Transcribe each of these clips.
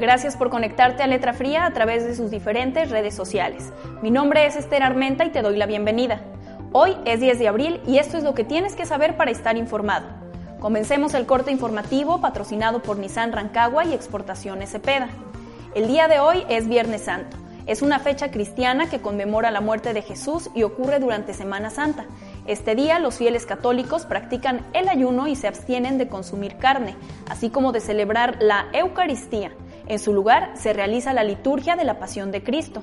Gracias por conectarte a Letra Fría a través de sus diferentes redes sociales. Mi nombre es Esther Armenta y te doy la bienvenida. Hoy es 10 de abril y esto es lo que tienes que saber para estar informado. Comencemos el corte informativo patrocinado por Nissan Rancagua y Exportaciones Cepeda. El día de hoy es Viernes Santo. Es una fecha cristiana que conmemora la muerte de Jesús y ocurre durante Semana Santa. Este día los fieles católicos practican el ayuno y se abstienen de consumir carne, así como de celebrar la Eucaristía. En su lugar se realiza la liturgia de la Pasión de Cristo.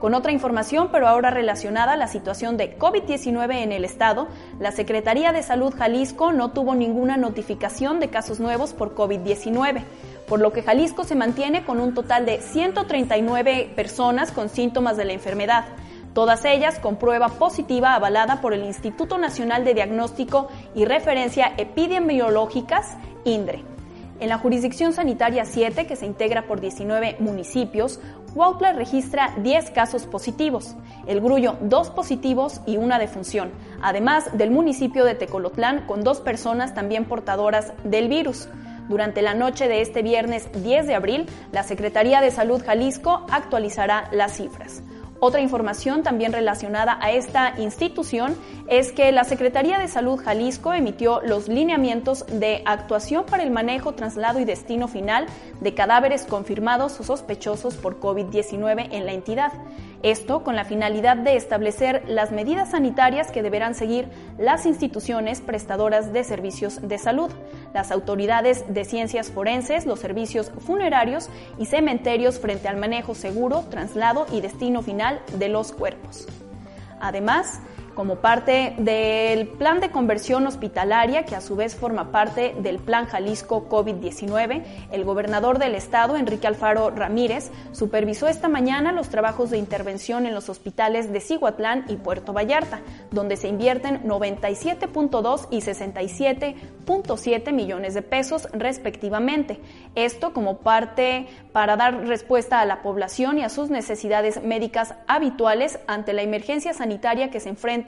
Con otra información, pero ahora relacionada a la situación de COVID-19 en el estado, la Secretaría de Salud Jalisco no tuvo ninguna notificación de casos nuevos por COVID-19, por lo que Jalisco se mantiene con un total de 139 personas con síntomas de la enfermedad, todas ellas con prueba positiva avalada por el Instituto Nacional de Diagnóstico y Referencia Epidemiológicas, INDRE. En la jurisdicción sanitaria 7, que se integra por 19 municipios, Huautla registra 10 casos positivos, El Grullo 2 positivos y una defunción, además del municipio de Tecolotlán con dos personas también portadoras del virus. Durante la noche de este viernes 10 de abril, la Secretaría de Salud Jalisco actualizará las cifras. Otra información también relacionada a esta institución es que la Secretaría de Salud Jalisco emitió los lineamientos de actuación para el manejo, traslado y destino final de cadáveres confirmados o sospechosos por COVID-19 en la entidad. Esto con la finalidad de establecer las medidas sanitarias que deberán seguir las instituciones prestadoras de servicios de salud, las autoridades de ciencias forenses, los servicios funerarios y cementerios frente al manejo seguro, traslado y destino final de los cuerpos. Además, como parte del plan de conversión hospitalaria, que a su vez forma parte del Plan Jalisco COVID-19, el gobernador del estado, Enrique Alfaro Ramírez, supervisó esta mañana los trabajos de intervención en los hospitales de Cihuatlán y Puerto Vallarta, donde se invierten 97.2 y 67.7 millones de pesos respectivamente. Esto como parte para dar respuesta a la población y a sus necesidades médicas habituales ante la emergencia sanitaria que se enfrenta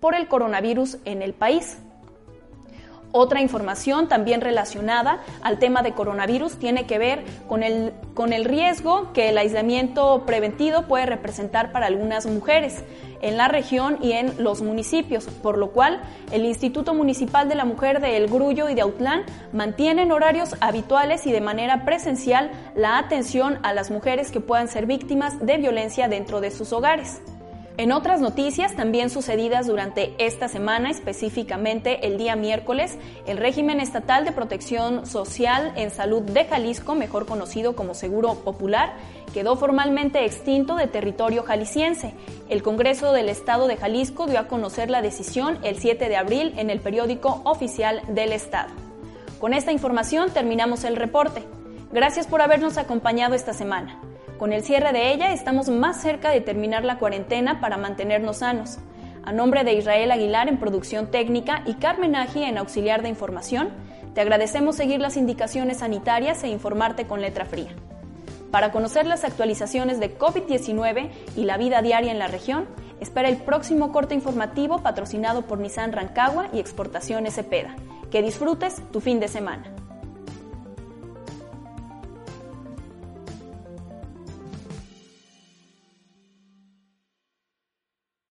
por el coronavirus en el país. Otra información también relacionada al tema de coronavirus tiene que ver con el, con el riesgo que el aislamiento preventivo puede representar para algunas mujeres en la región y en los municipios, por lo cual el Instituto Municipal de la Mujer de El Grullo y de Autlán mantienen horarios habituales y de manera presencial la atención a las mujeres que puedan ser víctimas de violencia dentro de sus hogares. En otras noticias, también sucedidas durante esta semana, específicamente el día miércoles, el régimen estatal de protección social en salud de Jalisco, mejor conocido como Seguro Popular, quedó formalmente extinto de territorio jalisciense. El Congreso del Estado de Jalisco dio a conocer la decisión el 7 de abril en el periódico oficial del Estado. Con esta información terminamos el reporte. Gracias por habernos acompañado esta semana. Con el cierre de ella estamos más cerca de terminar la cuarentena para mantenernos sanos. A nombre de Israel Aguilar en producción técnica y Carmen Aji en auxiliar de información, te agradecemos seguir las indicaciones sanitarias e informarte con letra fría. Para conocer las actualizaciones de COVID-19 y la vida diaria en la región, espera el próximo corte informativo patrocinado por Nissan Rancagua y Exportaciones Cepeda. Que disfrutes tu fin de semana.